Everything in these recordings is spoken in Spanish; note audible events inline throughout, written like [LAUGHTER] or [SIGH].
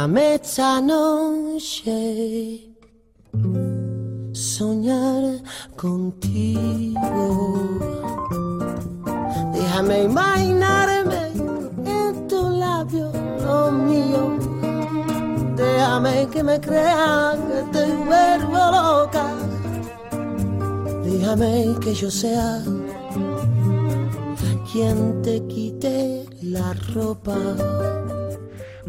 Déjame esta noche soñar contigo. Déjame imaginarme en tu labio, lo mío. Déjame que me crea que te vuelvo loca. Déjame que yo sea quien te quite la ropa.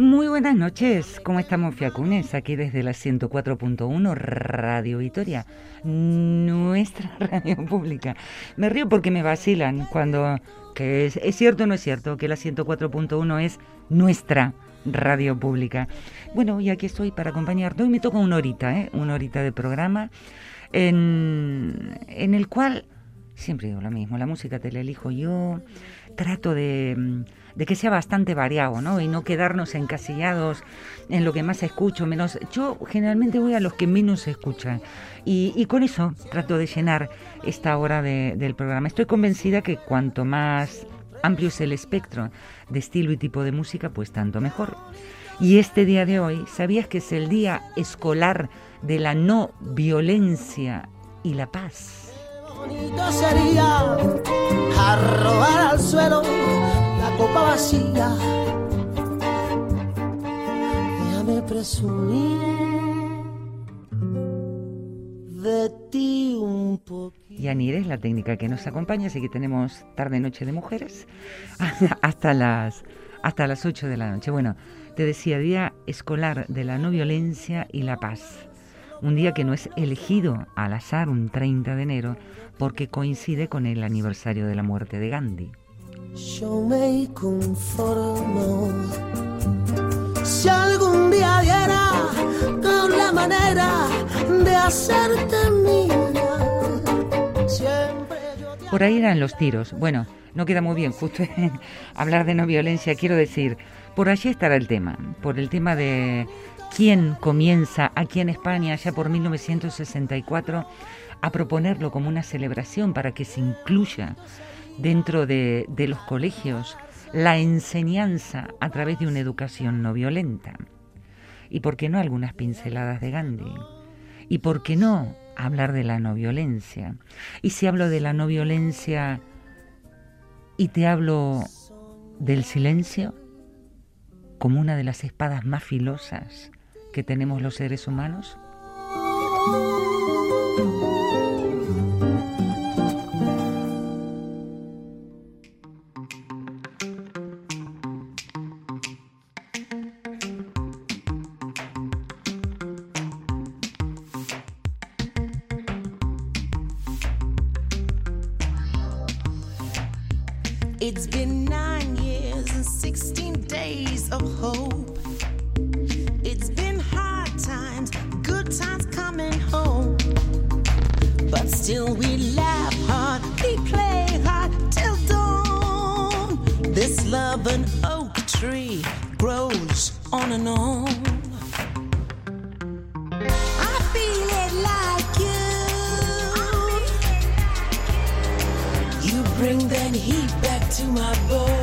Muy buenas noches, ¿cómo estamos Fiacunes? Aquí desde la 104.1 Radio Vitoria, nuestra [LAUGHS] radio pública. Me río porque me vacilan cuando, que es, cierto o no es cierto, que la 104.1 es nuestra radio pública. Bueno, y aquí estoy para acompañarte. Hoy me toca una horita, ¿eh? una horita de programa en, en el cual, siempre digo lo mismo, la música te la elijo yo, trato de de que sea bastante variado, ¿no? Y no quedarnos encasillados en lo que más escucho, menos. Yo generalmente voy a los que menos escuchan. Y, con eso trato de llenar esta hora del programa. Estoy convencida que cuanto más amplio es el espectro de estilo y tipo de música, pues tanto mejor. Y este día de hoy, ¿sabías que es el día escolar de la no violencia y la paz? Bonito sería al suelo copa vacía. Déjame presumir de ti un poquito. Y es la técnica que nos acompaña, así que tenemos tarde-noche de mujeres [LAUGHS] hasta las, hasta las 8 de la noche. Bueno, te decía, Día Escolar de la No Violencia y la Paz. Un día que no es elegido al azar un 30 de enero porque coincide con el aniversario de la muerte de Gandhi. Yo me conformo si algún día diera con la manera de hacerte mía. Siempre Por ahí eran los tiros. Bueno, no queda muy bien justo hablar de no violencia. Quiero decir, por allí estará el tema. Por el tema de quién comienza aquí en España, ya por 1964, a proponerlo como una celebración para que se incluya dentro de, los colegios la enseñanza a través de una educación no violenta. ¿Y por qué no algunas pinceladas de Gandhi? ¿Y por qué no hablar de la no violencia? Y si hablo de la no violencia y te hablo del silencio como una de las espadas más filosas que tenemos los seres humanos? Love, an oak tree, grows on and on. I feel it like you. You bring that heat back to my bones.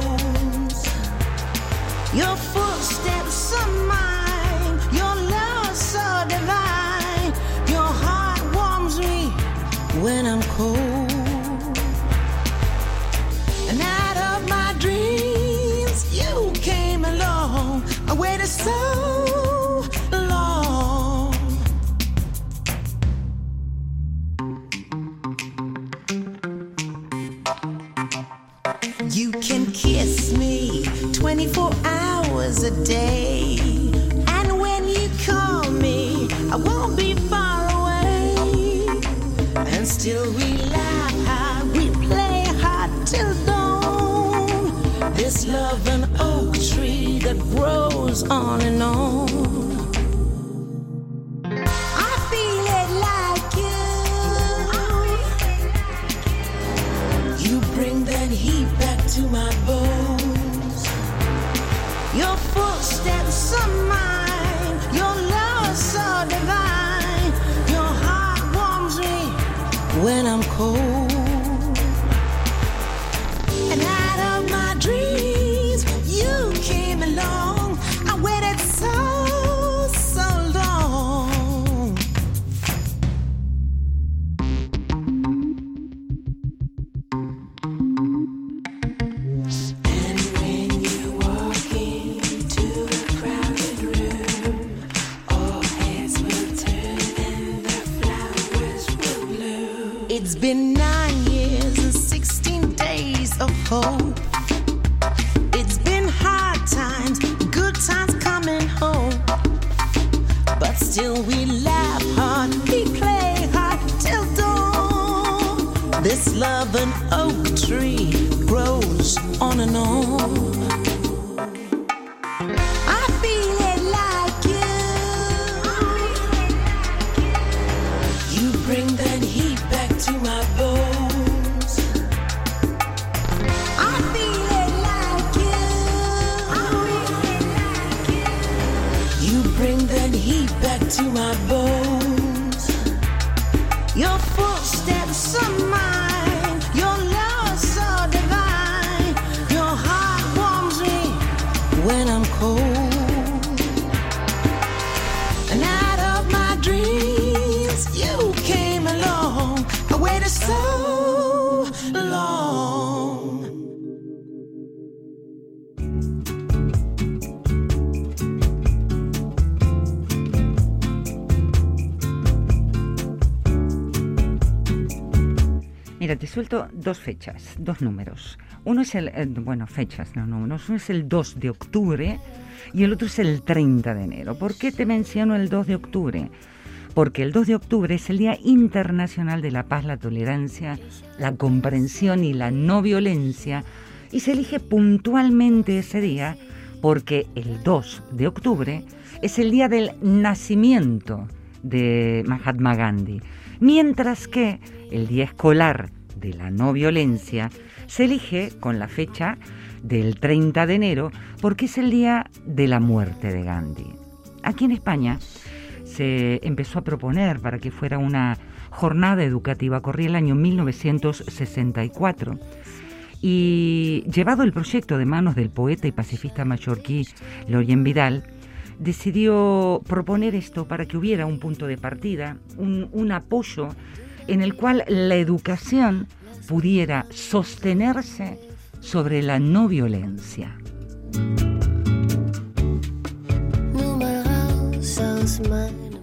On and dos números. Uno es el, eh, bueno, fechas, no números. Uno es el 2 de octubre y el otro es el 30 de enero. ¿Por qué te menciono el 2 de octubre? Porque el 2 de octubre es el Día Internacional de la Paz, la Tolerancia, la Comprensión y la No Violencia y se elige puntualmente ese día porque el 2 de octubre es el día del nacimiento de Mahatma Gandhi, mientras que el día escolar de la no violencia se elige con la fecha del 30 de enero porque es el día de la muerte de Gandhi. Aquí en España se empezó a proponer para que fuera una jornada educativa, corría el año 1964 y llevado el proyecto de manos del poeta y pacifista mallorquí Lorien Vidal, decidió proponer esto para que hubiera un punto de partida, un, un apoyo en el cual la educación pudiera sostenerse sobre la no violencia.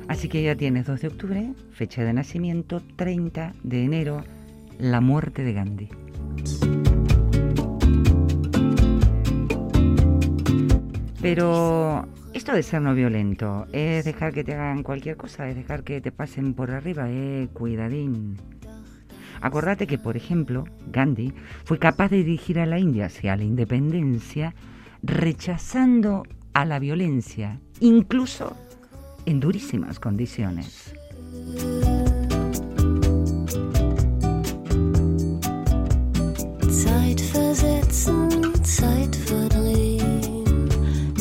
Así que ya tienes 2 de octubre, fecha de nacimiento, 30 de enero, la muerte de Gandhi. Pero esto de ser no violento es dejar que te hagan cualquier cosa, es dejar que te pasen por arriba, eh, cuidadín. Acordate que, por ejemplo, Gandhi fue capaz de dirigir a la India hacia la independencia rechazando a la violencia, incluso en durísimas condiciones. Zeit versetzen, Zeit verdrehen.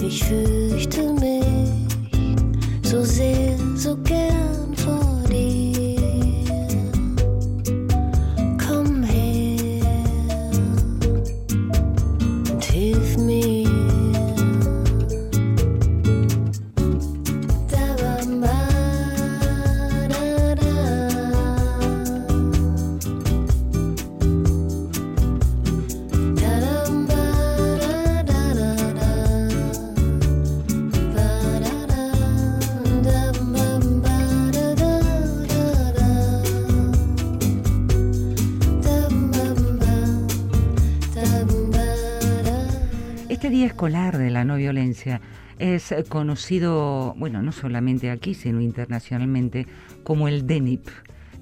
Ich mich oser es eh, conocido, bueno, no solamente aquí, sino internacionalmente, como el DENIP,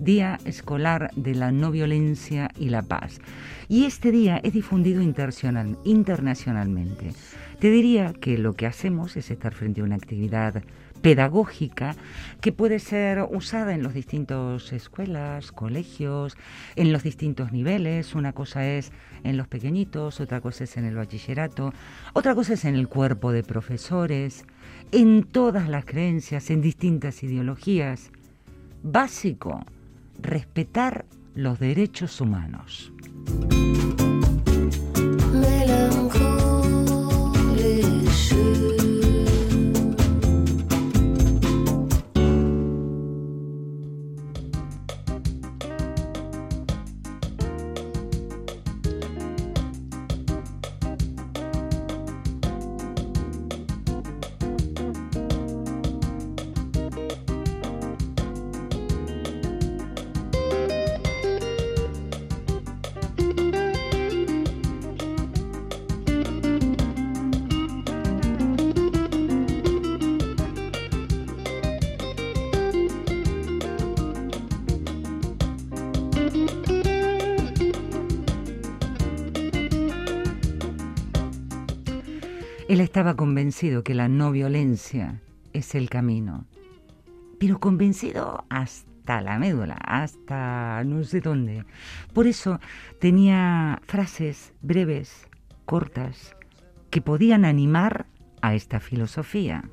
Día Escolar de la No Violencia y la Paz. Y este día es difundido internacional- internacionalmente. Te diría que lo que hacemos es estar frente a una actividad pedagógica que puede ser usada en los distintos escuelas, colegios, en los distintos niveles. Una cosa es en los pequeñitos, otra cosa es en el bachillerato, otra cosa es en el cuerpo de profesores, en todas las creencias, en distintas ideologías. Básico, respetar los derechos humanos. Estaba convencido que la no violencia es el camino, pero convencido hasta la médula, hasta no sé dónde. Por eso tenía frases breves, cortas, que podían animar a esta filosofía.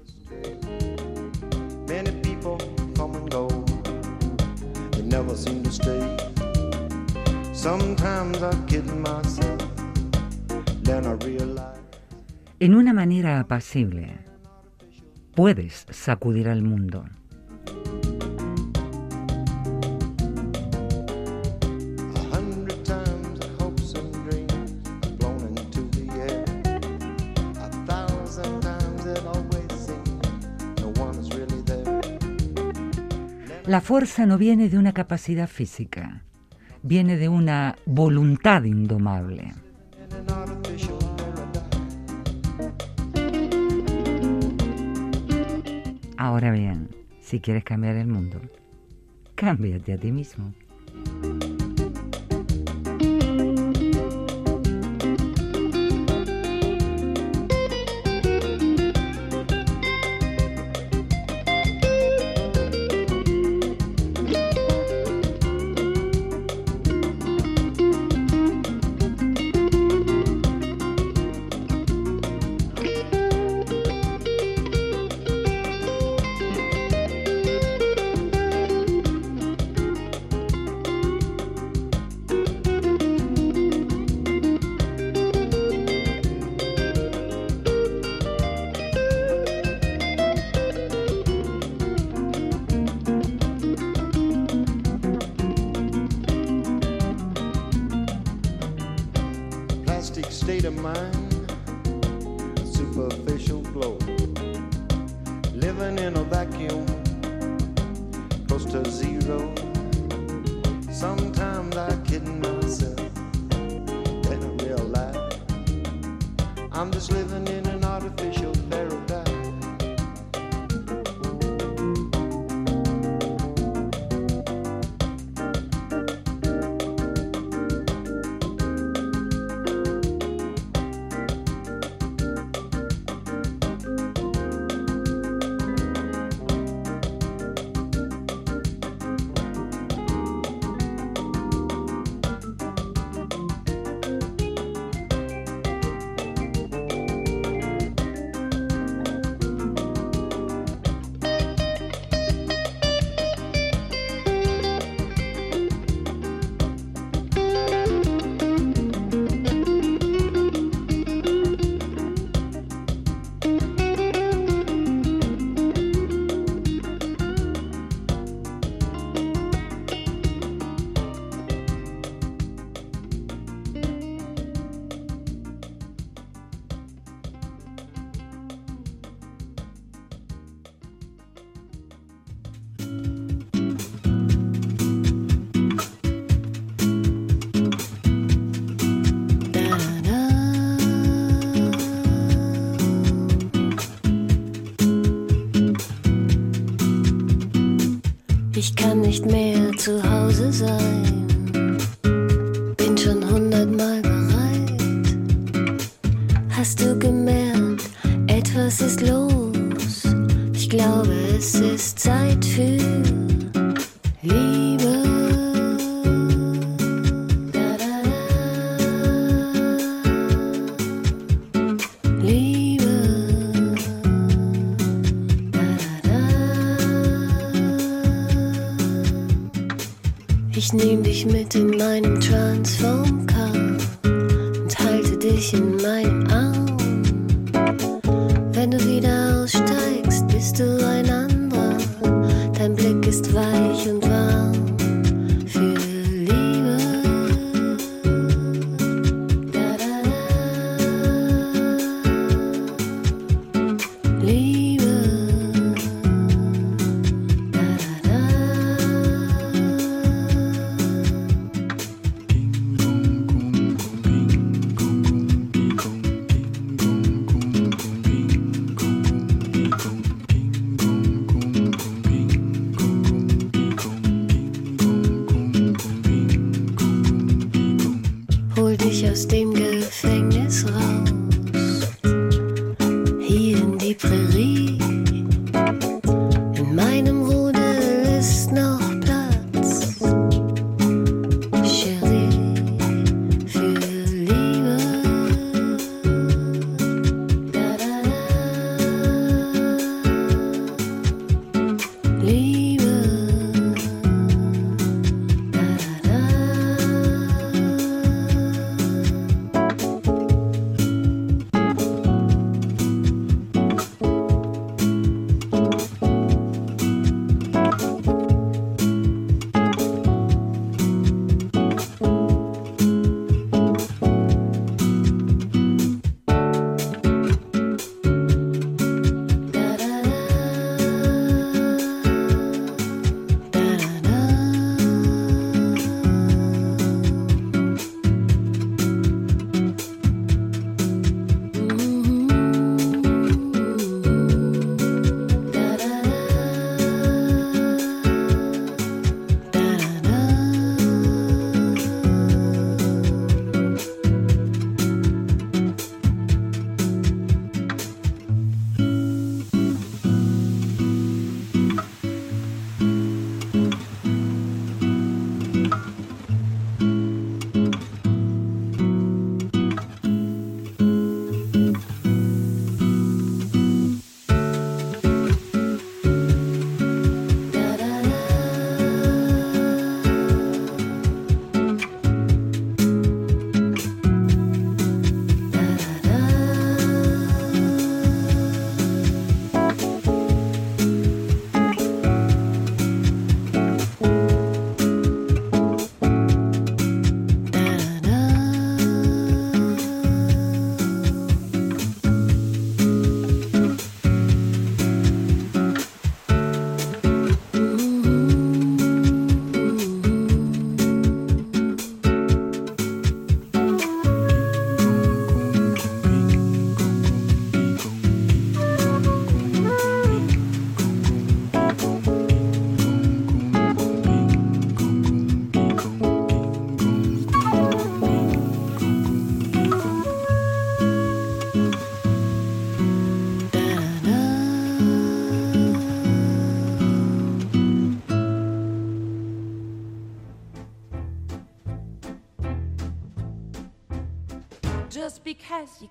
Sometimes I kid myself, then I realize. En una manera apacible, puedes sacudir al mundo. La fuerza no viene de una capacidad física, viene de una voluntad indomable. Ahora bien, si quieres cambiar el mundo, [LAUGHS] cámbiate a ti mismo. Nicht mehr zu Hause sein.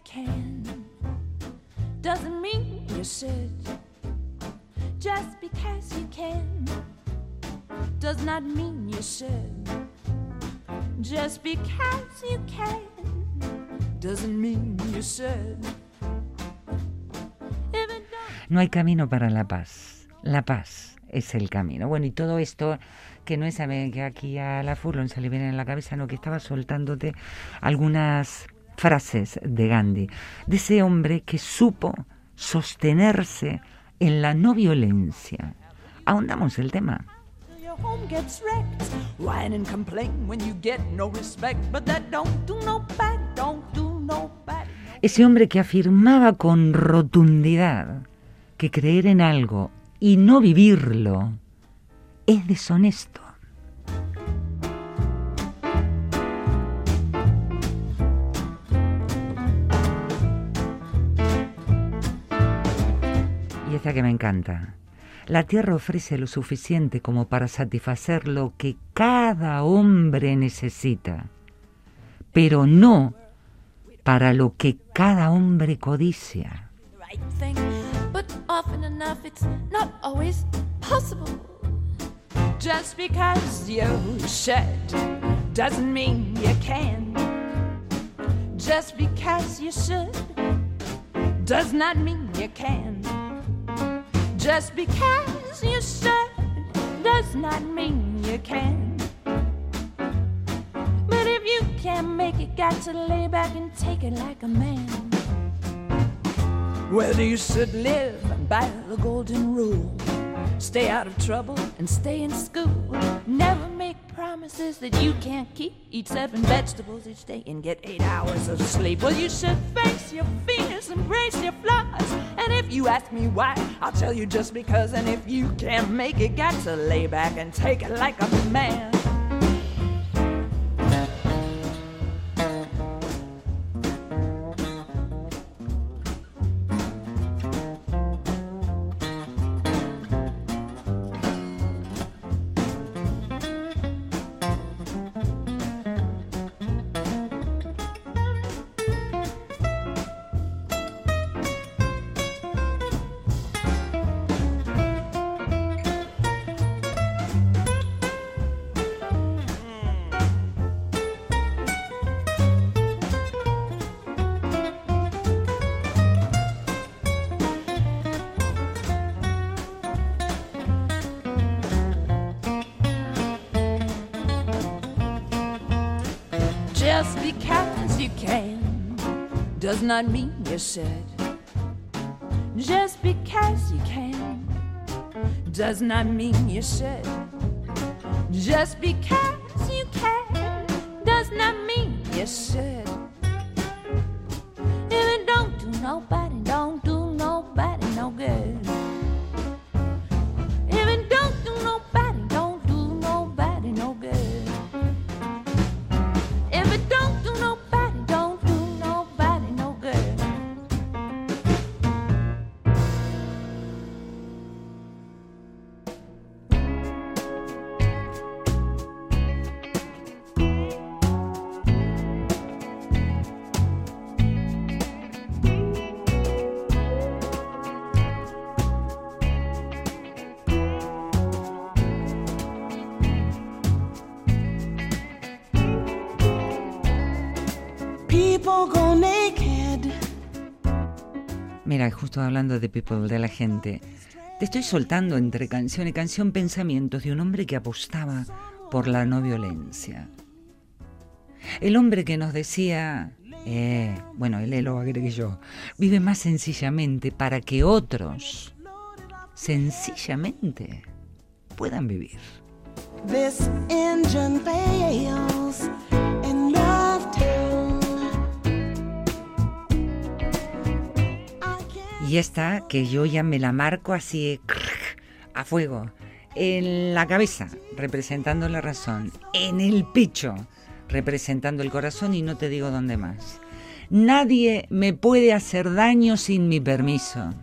You can doesn't mean you should. Just because you can does not mean you should. Just because you can doesn't mean you should. No hay camino para la paz. La paz es el camino. Bueno, y todo esto que no es que aquí a la Furlon se le viene en la cabeza, no, que estaba soltándote algunas frases de Gandhi, de ese hombre que supo sostenerse en la no violencia. Ahondamos el tema. Your home gets wrecked. Whine and complain when you get no respect. But that don't do nobody, don't do nobody. Ese hombre que afirmaba con rotundidad que creer en algo y no vivirlo es deshonesto. Esta que me encanta. La tierra ofrece lo suficiente como para satisfacer lo que cada hombre necesita, pero no para lo que cada hombre codicia. Just because you should doesn't mean you can. Just because you should does not mean you can. Just because you should does not mean you can. But if you can't make it, got to lay back and take it like a man. Whether you should live by the golden rule, stay out of trouble and stay in school. Never make promises that you can't keep. Eat seven vegetables each day and get eight hours of sleep. Well, you should face your fears, embrace your flaws. And if you ask me why, I'll tell you just because. And if you can't make it, got to lay back and take it like a man. Does not mean you should. Just because you can does not mean you should. Just because you can does not mean you should. Justo hablando de people, de la gente, te estoy soltando entre canción y canción pensamientos de un hombre que apostaba por la no violencia. El hombre que nos decía, eh, bueno, él lo agregué yo, vive más sencillamente para que otros, sencillamente, puedan vivir. Y esta que yo ya me la marco así a fuego, en la cabeza, representando la razón, en el pecho, representando el corazón y no te digo dónde más. Nadie me puede hacer daño sin mi permiso.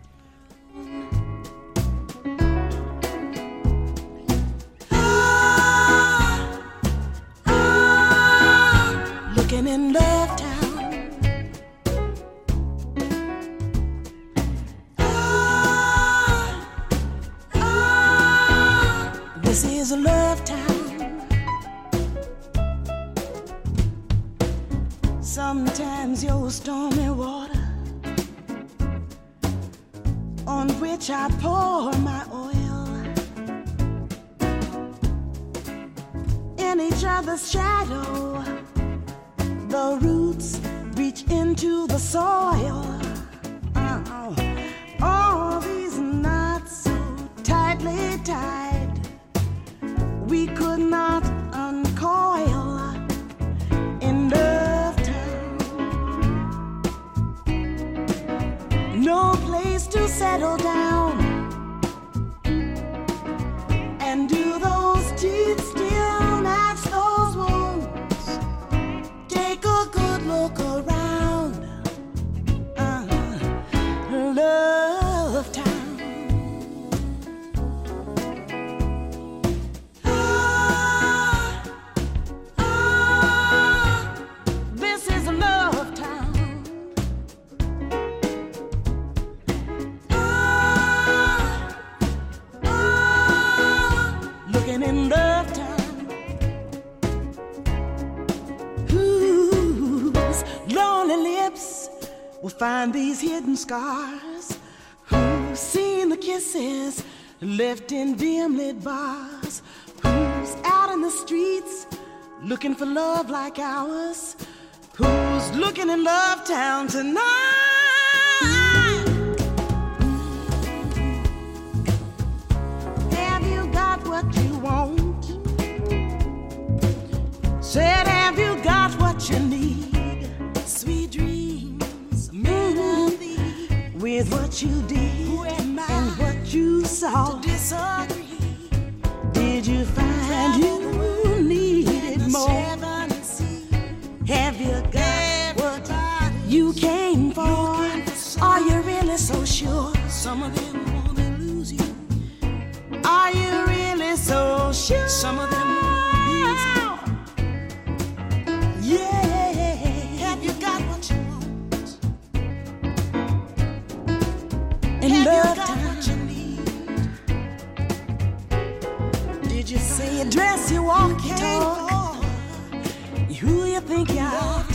Scars? Who's seen the kisses left in dim lit bars? Who's out in the streets looking for love like ours? Who's looking in Love Town tonight? What you did and what you saw. Did you find you needed more? Have you got what you came for? Are you really so sure? Some of them wanna lose you. Are you really so sure? Some of them say you dress, you walk, you talk? Who you think you are?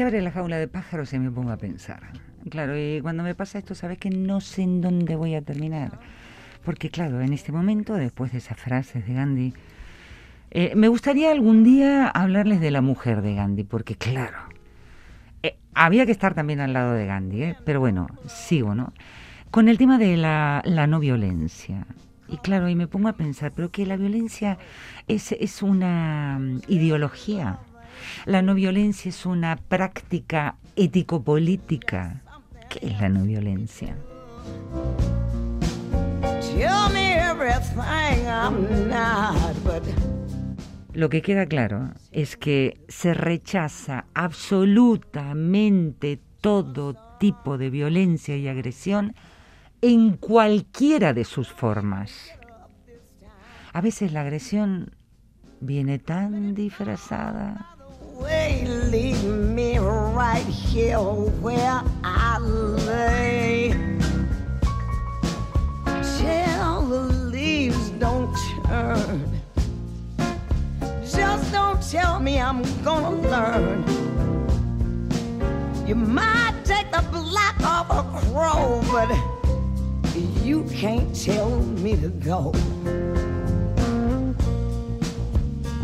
Se abre la jaula de pájaros y me pongo a pensar. Claro, y cuando me pasa esto, sabes que no sé en dónde voy a terminar. Porque claro, en este momento, después de esas frases de Gandhi, eh, me gustaría algún día hablarles de la mujer de Gandhi, porque claro, eh, había que estar también al lado de Gandhi, ¿eh? pero bueno, sigo, ¿no? Con el tema de la, la no violencia. Y claro, y me pongo a pensar, pero que la violencia es, es una mm, ideología. La no violencia es una práctica ético-política. ¿Qué es la no violencia? Lo que queda claro es que se rechaza absolutamente todo tipo de violencia y agresión en cualquiera de sus formas. A veces la agresión viene tan disfrazada. Way leave me right here where I lay. Tell the leaves don't turn. Just don't tell me I'm gonna learn. You might take the black off a crow, but you can't tell me to go.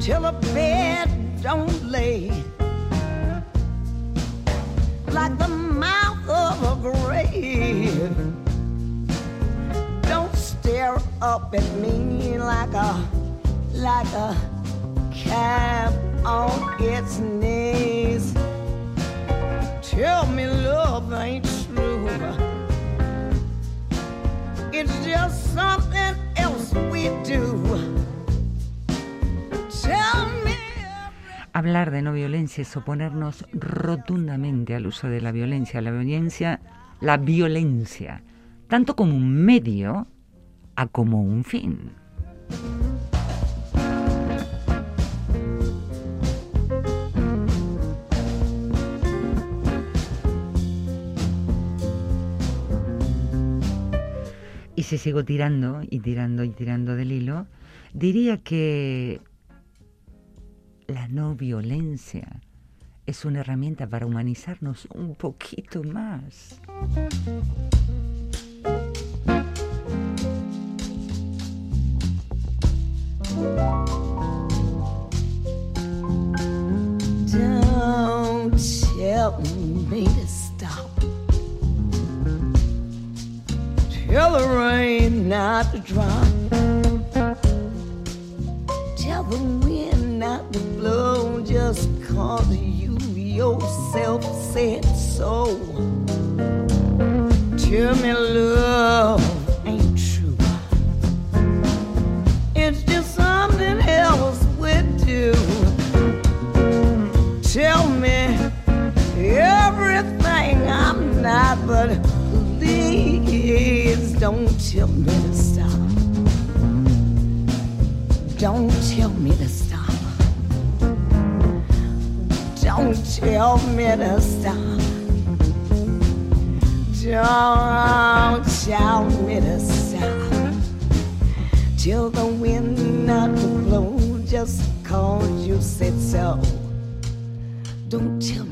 Till a bed don't lay like the mouth of a grave. Don't stare up at me like a like a calf on its knees. Tell me love ain't true. It's just something else we do. Hablar de no violencia es oponernos rotundamente al uso de la violencia. La violencia, la violencia, tanto como un medio a como un fin. Y si sigo tirando y tirando y tirando del hilo, diría que la no violencia es una herramienta para humanizarnos un poquito más. Tell the rain not drop. Not to blow just cause you yourself said so. Tell me love ain't true. It's just something else we do. Tell me everything I'm not, but please don't tell me to stop. Don't tell me to stop. Don't tell me to stop. Till the wind not blow just cause you said so. Don't tell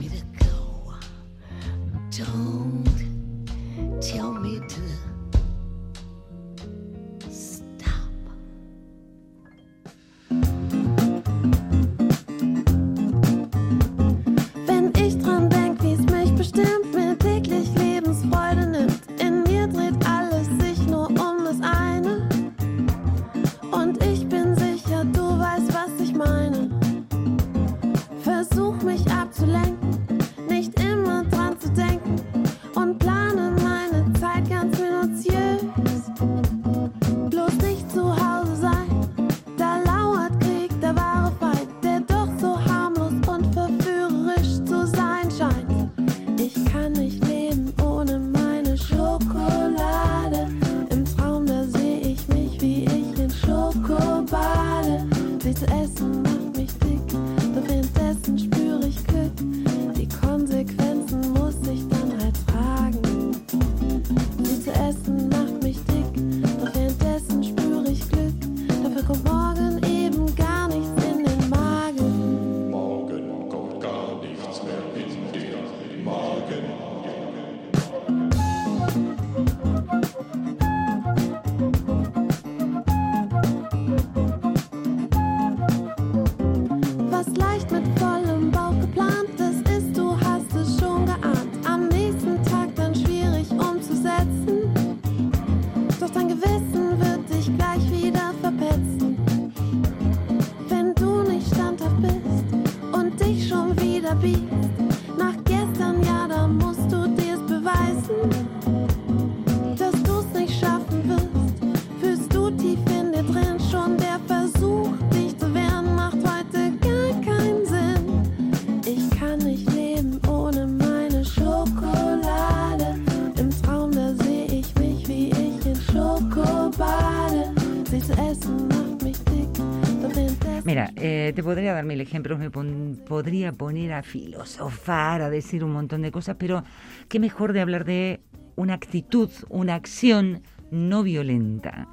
te podría dar mil ejemplos, me podría poner a filosofar, a decir un montón de cosas, pero qué mejor de hablar de una actitud, una acción no violenta.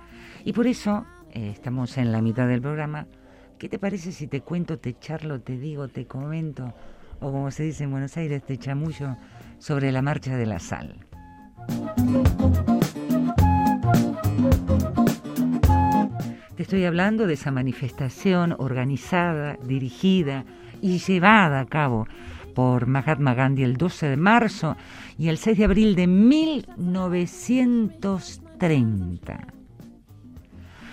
Y por eso eh, estamos en la mitad del programa. ¿Qué te parece si te cuento, te charlo, te digo, te comento, o como se dice en Buenos Aires, te chamullo sobre la marcha de la sal? Estoy hablando de esa manifestación organizada, dirigida y llevada a cabo por Mahatma Gandhi el 12 de marzo y el 6 de abril de 1930.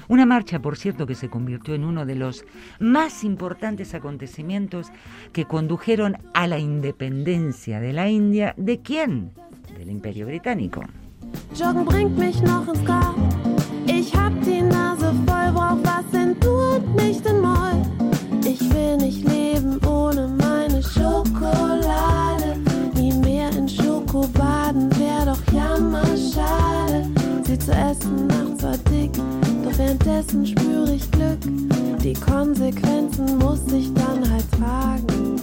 Una marcha, por cierto, que se convirtió en uno de los más importantes acontecimientos que condujeron a la independencia de la India. ¿De quién? Del Imperio Británico. Boy was in Du und nicht in Moll. Ich will nicht leben ohne meine Schokolade. Nie mehr in Schoko baden, wär doch jammerschade. Sie zu essen macht zwar dick, doch währenddessen spüre ich Glück. Die Konsequenzen muss ich dann halt tragen.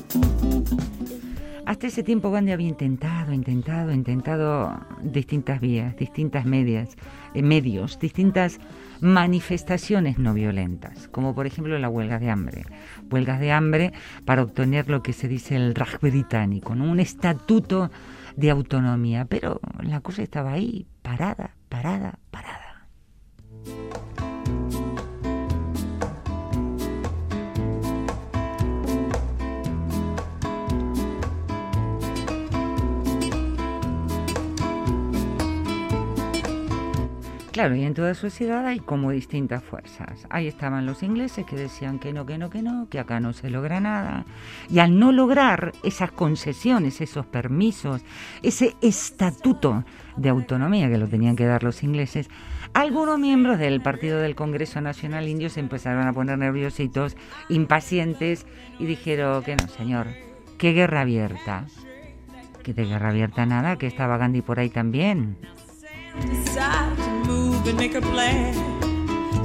Hasta ese tiempo Gandhi había intentado, intentado, intentado distintas vías, distintas medias, eh, medios, distintas manifestaciones no violentas, como por ejemplo la huelga de hambre. Huelgas de hambre para obtener lo que se dice el Raj británico, un estatuto de autonomía, pero la cosa estaba ahí, parada, parada, parada. Claro, y en toda sociedad hay como distintas fuerzas. Ahí estaban los ingleses que decían que no, que no, que no, que acá no se logra nada. Y al no lograr esas concesiones, esos permisos, ese estatuto de autonomía que lo tenían que dar los ingleses, algunos miembros del Partido del Congreso Nacional Indio se empezaron a poner nerviositos, impacientes, y dijeron que no, señor, qué guerra abierta. Que de guerra abierta nada, que estaba Gandhi por ahí también. Decided to move and make a plan.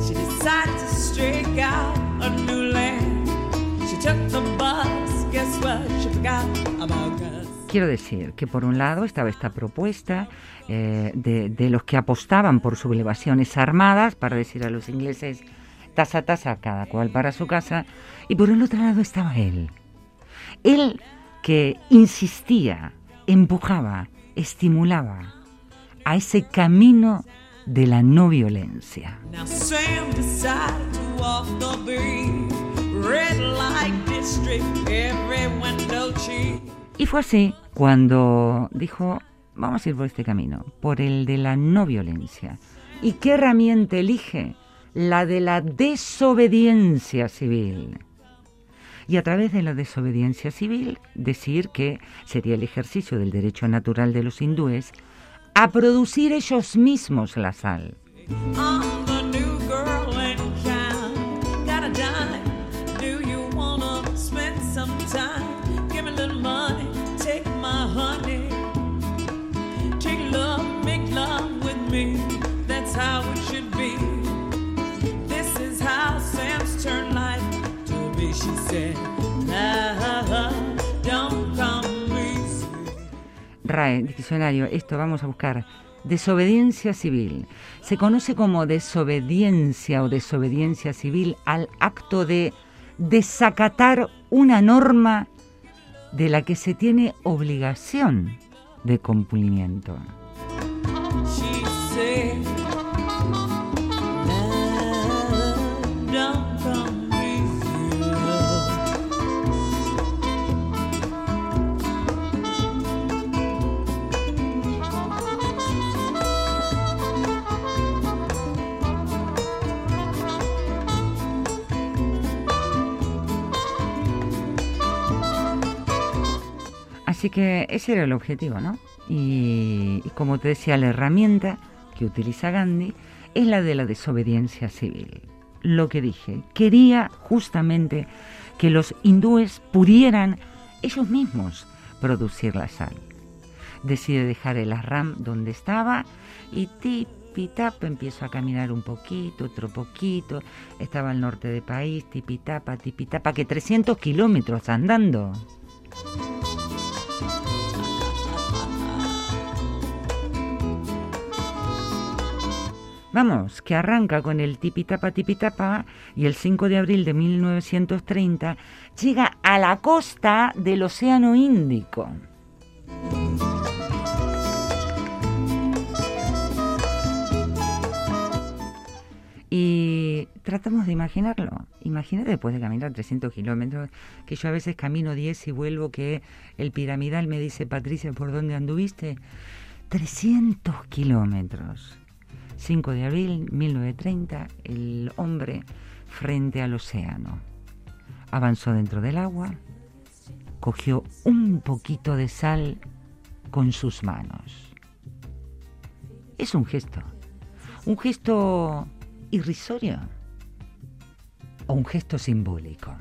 She decided to out a new land. She took the bus. Guess what? She forgot about. Quiero decir que por un lado estaba esta propuesta eh, de, de los que apostaban por sublevaciones armadas para decir a los ingleses tasa tasa cada cual para su casa y por el otro lado estaba él. Él que insistía, empujaba, estimulaba a ese camino de la no violencia. Y fue así cuando dijo, vamos a ir por este camino, por el de la no violencia. ¿Y qué herramienta elige? La de la desobediencia civil. Y a través de la desobediencia civil, decir que sería el ejercicio del derecho natural de los hindúes a producir ellos mismos la sal. She Diccionario, esto vamos a buscar. Desobediencia civil. Se conoce como desobediencia o desobediencia civil al acto de desacatar una norma de la que se tiene obligación de cumplimiento. Así que ese era el objetivo, ¿no? Y, como te decía, la herramienta que utiliza Gandhi es la de la desobediencia civil. Lo que dije, quería justamente que los hindúes pudieran ellos mismos producir la sal. Decide dejar el Arram donde estaba y tipitapa empiezo a caminar un poquito, otro poquito. Estaba al norte del país, tipitapa, tipitapa, que 300 kilómetros andando. Vamos, que arranca con el tipitapa tipitapa y el 5 de abril de 1930 llega a la costa del Océano Índico. Y tratamos de imaginarlo. Imagínate después de caminar 300 kilómetros, que yo a veces camino 10 y vuelvo, que el piramidal me dice, Patricia, ¿por dónde anduviste? 300 kilómetros. 5 de abril 1930, el hombre frente al océano. Avanzó dentro del agua, cogió un poquito de sal con sus manos. Es un gesto, un gesto irrisorio o un gesto simbólico.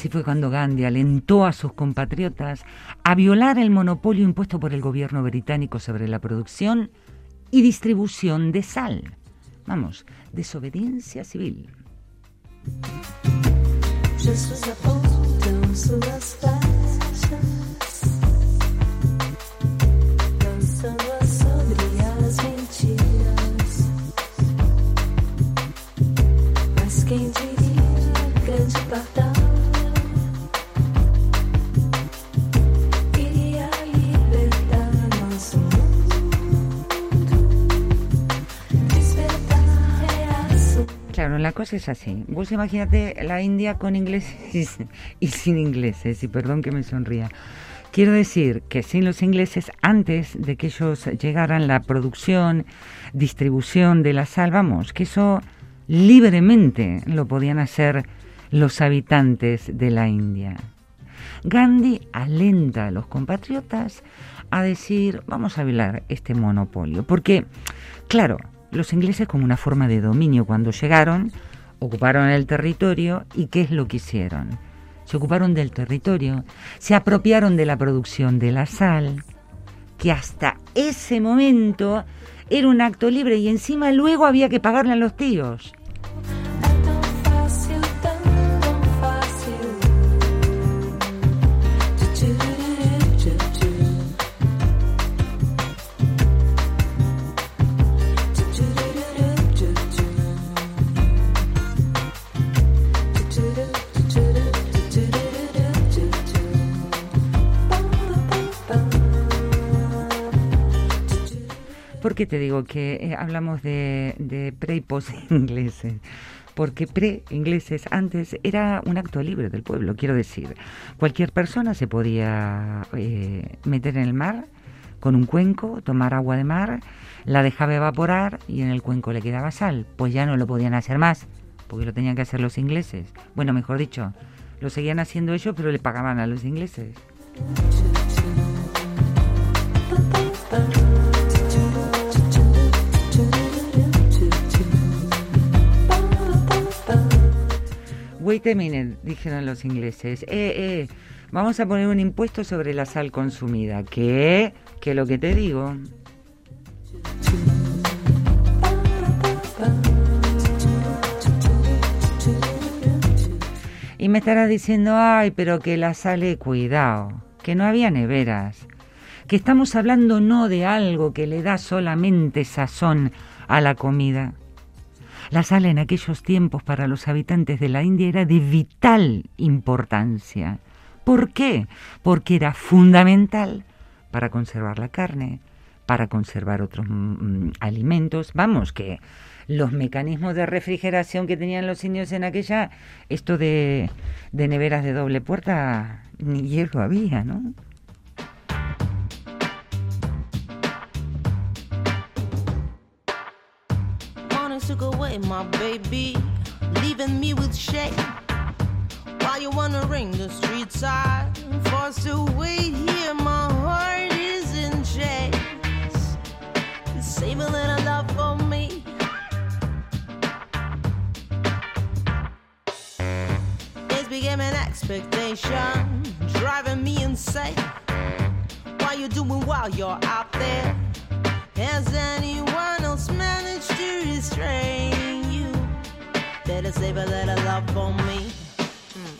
Así fue cuando Gandhi alentó a sus compatriotas a violar el monopolio impuesto por el gobierno británico sobre la producción y distribución de sal. Vamos, desobediencia civil. La cosa es así. Vos imagínate la India con ingleses [LAUGHS] y sin ingleses, y perdón que me sonría. Quiero decir que sin los ingleses, antes de que ellos llegaran, la producción, distribución de la sal, vamos, que eso libremente lo podían hacer los habitantes de la India. Gandhi alenta a los compatriotas a decir, vamos a violar este monopolio, porque, claro, los ingleses como una forma de dominio cuando llegaron, ocuparon el territorio y ¿qué es lo que hicieron? Se ocuparon del territorio, se apropiaron de la producción de la sal, que hasta ese momento era un acto libre y encima luego había que pagarle a los tíos. Qué te digo que eh, hablamos de, de pre y post ingleses? Porque pre-ingleses antes era un acto libre del pueblo, quiero decir. Cualquier persona se podía eh, meter en el mar con un cuenco, tomar agua de mar, la dejaba evaporar y en el cuenco le quedaba sal. Pues ya no lo podían hacer más, porque lo tenían que hacer los ingleses. Bueno, mejor dicho, lo seguían haciendo ellos, pero le pagaban a los ingleses. Wait a dijeron los ingleses. Eh, eh, vamos a poner un impuesto sobre la sal consumida. ¿Qué? ¿Qué lo que te digo? Y me estarás diciendo, ay, pero que la sale, cuidado, que no había neveras, que estamos hablando no de algo que le da solamente sazón a la comida. La sal en aquellos tiempos para los habitantes de la India era de vital importancia. ¿Por qué? Porque era fundamental para conservar la carne, para conservar otros mm, mm, alimentos. Vamos, que los mecanismos de refrigeración que tenían los indios en aquella, esto de, de neveras de doble puerta, ni hierro había, ¿no? My baby, leaving me with shame. While you're wandering the street side, forced to wait here, my heart is in chains. Save a little love for me. It's became an expectation, driving me insane. What you doing while you're out there? Has anyone else managed to restrain? Better save a little love for me. Hmm.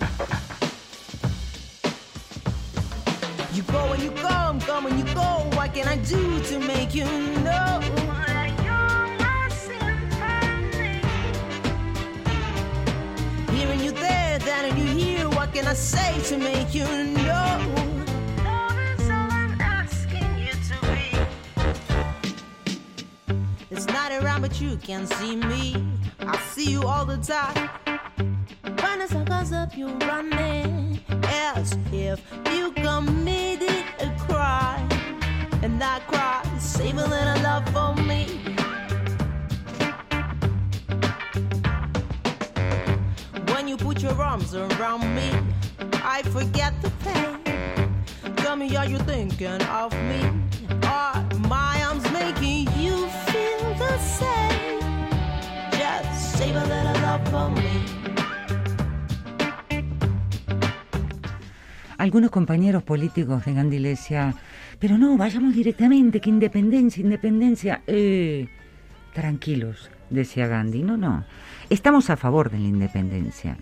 You go and you come, come and you go. What can I do to make you know? that? Hearing you there, then you here. What can I say to make you know? Love is all I'm asking you to be. It's not around, but you can see me. I see you all the time. When the sun comes up, you running as if you committed a crime. And that cry, save a little love for me. When you put your arms around me, I forget the pain. Tell me, are you thinking of me? Are my algunos compañeros políticos de Gandhi le decía, pero no, vayamos directamente, que independencia, independencia. Eh, tranquilos, decía Gandhi, no, no, estamos a favor de la independencia,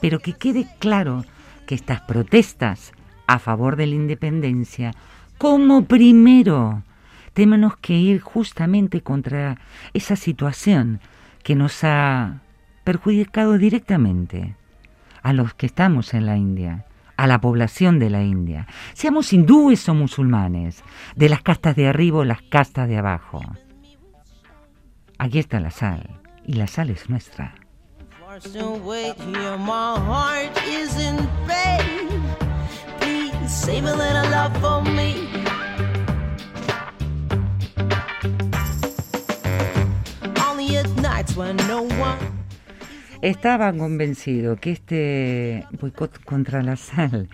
pero que quede claro que estas protestas a favor de la independencia, como primero, tenemos que ir justamente contra esa situación que nos ha perjudicado directamente a los que estamos en la India, a la población de la India, seamos hindúes o musulmanes, de las castas de arriba o las castas de abajo. Aquí está la sal, y la sal es nuestra. Estaba convencido que este boicot contra la sal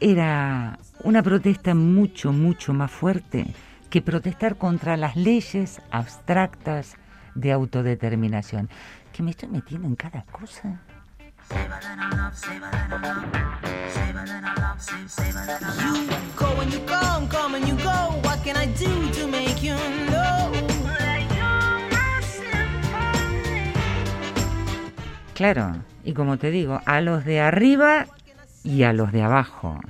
era una protesta mucho, mucho más fuerte que protestar contra las leyes abstractas de autodeterminación. Que me estoy metiendo en cada cosa. You go and you come, come and you go. What can I do to make you? Claro, y como te digo, a los de arriba y a los de abajo.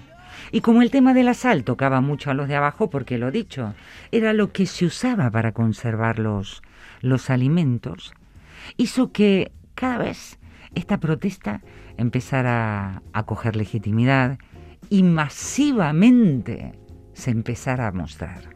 Y como el tema de la sal tocaba mucho a los de abajo, porque lo dicho, era lo que se usaba para conservar los, los alimentos, hizo que cada vez esta protesta empezara a coger legitimidad y masivamente se empezara a mostrar.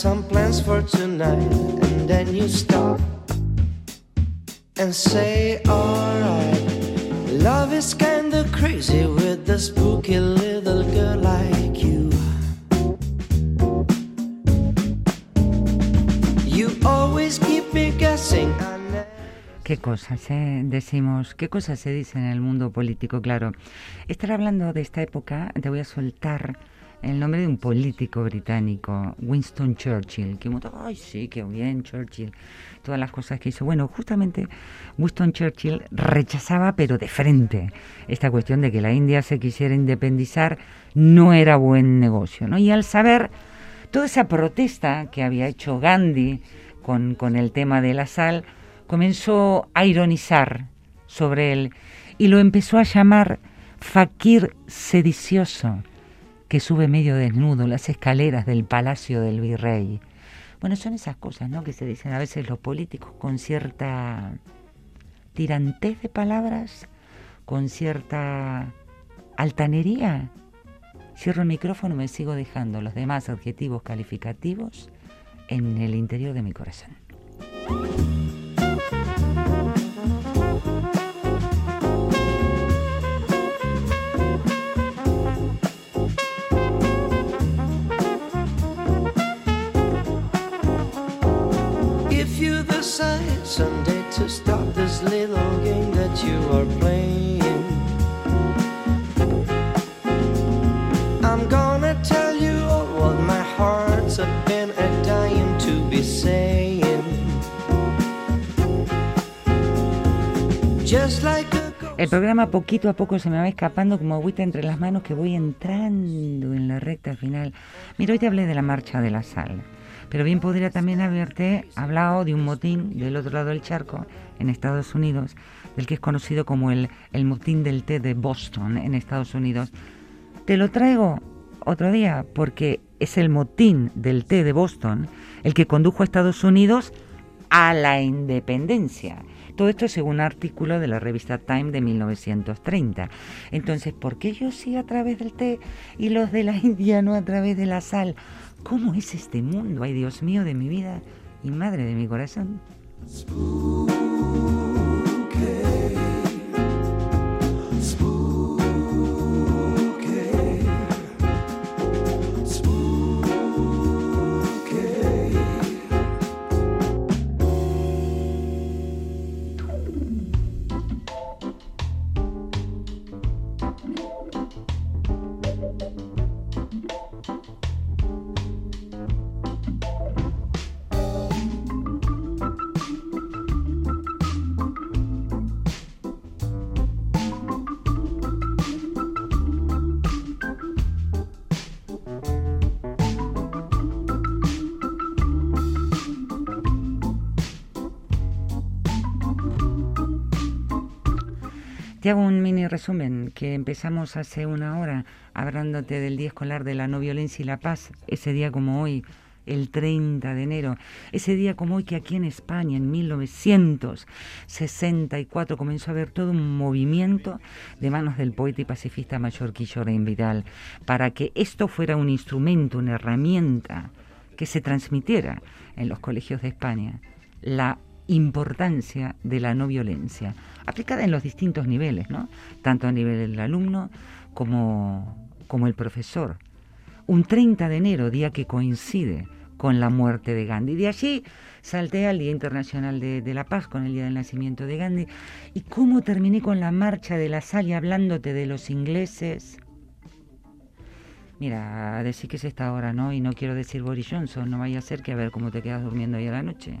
Some plans for tonight, and then you stop and say alright. Love is kinda crazy with a spooky little girl like you. You always keep me guessing. ¿Qué cosas eh? decimos? ¿Qué cosas se dicen en el mundo político? Claro, estar hablando de esta época, te voy a soltar el nombre de un político británico, Winston Churchill, que uno, ay sí, qué bien Churchill, todas las cosas que hizo. Bueno, justamente Winston Churchill rechazaba, pero de frente, esta cuestión de que la India se quisiera independizar no era buen negocio. Y al saber toda esa protesta que había hecho Gandhi con, con el tema de la sal, comenzó a ironizar sobre él y lo empezó a llamar fakir sedicioso que sube medio desnudo las escaleras del palacio del virrey. Bueno, son esas cosas, ¿no? Que se dicen a veces los políticos con cierta tirantez de palabras, con cierta altanería. Cierro el micrófono y me sigo dejando los demás adjetivos calificativos en el interior de mi corazón. El programa poquito a poco se me va escapando como agüita entre las manos que voy entrando en la recta final. Mira, hoy te hablé de la marcha de la sal, pero bien podría también haberte hablado de un motín del otro lado del charco, en Estados Unidos, del que es conocido como el, el motín del té de Boston, en Estados Unidos. Te lo traigo otro día porque es el motín del té de Boston el que condujo a Estados Unidos a la independencia. Todo esto según un artículo de la revista Time de 1930. Entonces, ¿por qué yo sí a través del té y los de la [LAUGHS] India no a través de la sal? ¿Cómo es este mundo? Ay, Dios mío de mi vida y madre de mi corazón. Hago un mini resumen que empezamos hace una hora hablándote del Día Escolar de la No Violencia y la Paz, ese día como hoy, el 30 de enero, ese día como hoy que aquí en España en 1964 comenzó a haber todo un movimiento de manos del poeta y pacifista mayor Quillorain Vidal para que esto fuera un instrumento, una herramienta que se transmitiera en los colegios de España. La importancia de la no violencia, aplicada en los distintos niveles, ¿no? Tanto a nivel del alumno como, como el profesor. Un 30 de enero, día que coincide con la muerte de Gandhi. De allí salté al Día Internacional de, la Paz, con el día del nacimiento de Gandhi. ¿Y cómo terminé con la marcha de la sal y hablándote de los ingleses? Mira, a decir que es esta hora, ¿no? Y no quiero decir Boris Johnson, no vaya a ser que a ver cómo te quedas durmiendo ahí a la noche.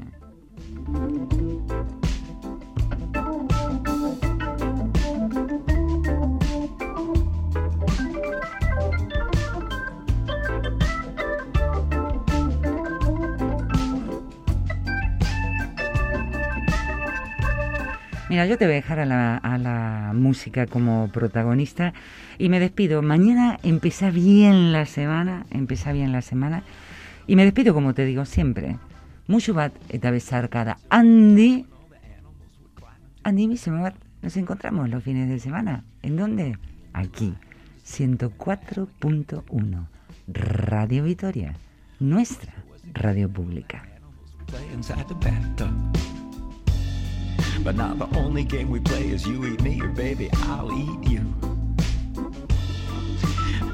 Mira, yo te voy a dejar a la, música como protagonista y me despido. Mañana empieza bien la semana, empieza bien la semana y me despido como te digo siempre. Mucho bat eta besar cada Andy. Andy Misemobat, nos encontramos los fines de semana. ¿En dónde? Aquí, 104.1 Radio Vitoria, nuestra radio pública. But now the only game we play is you eat me or baby, I'll eat you.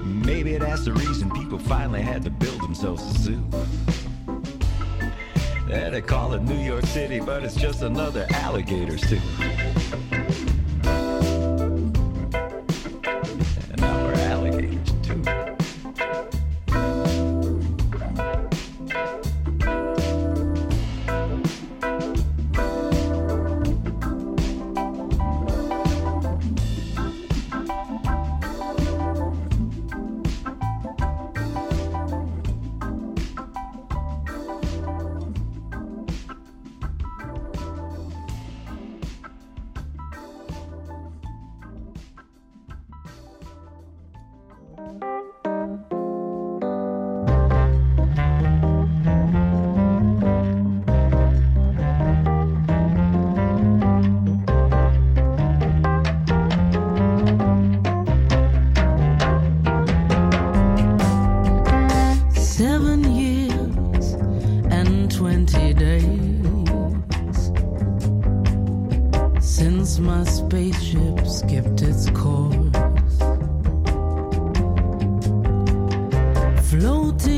Maybe that's the reason people finally had to build themselves a zoo. Yeah, they call it New York City, but it's just another alligator zoo. Since my spaceship skipped its course, floating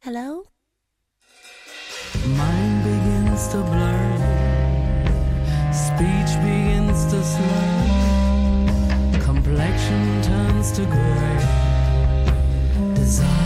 Hello? Mind begins to blur, speech begins to slur, complexion turns to gray, desire.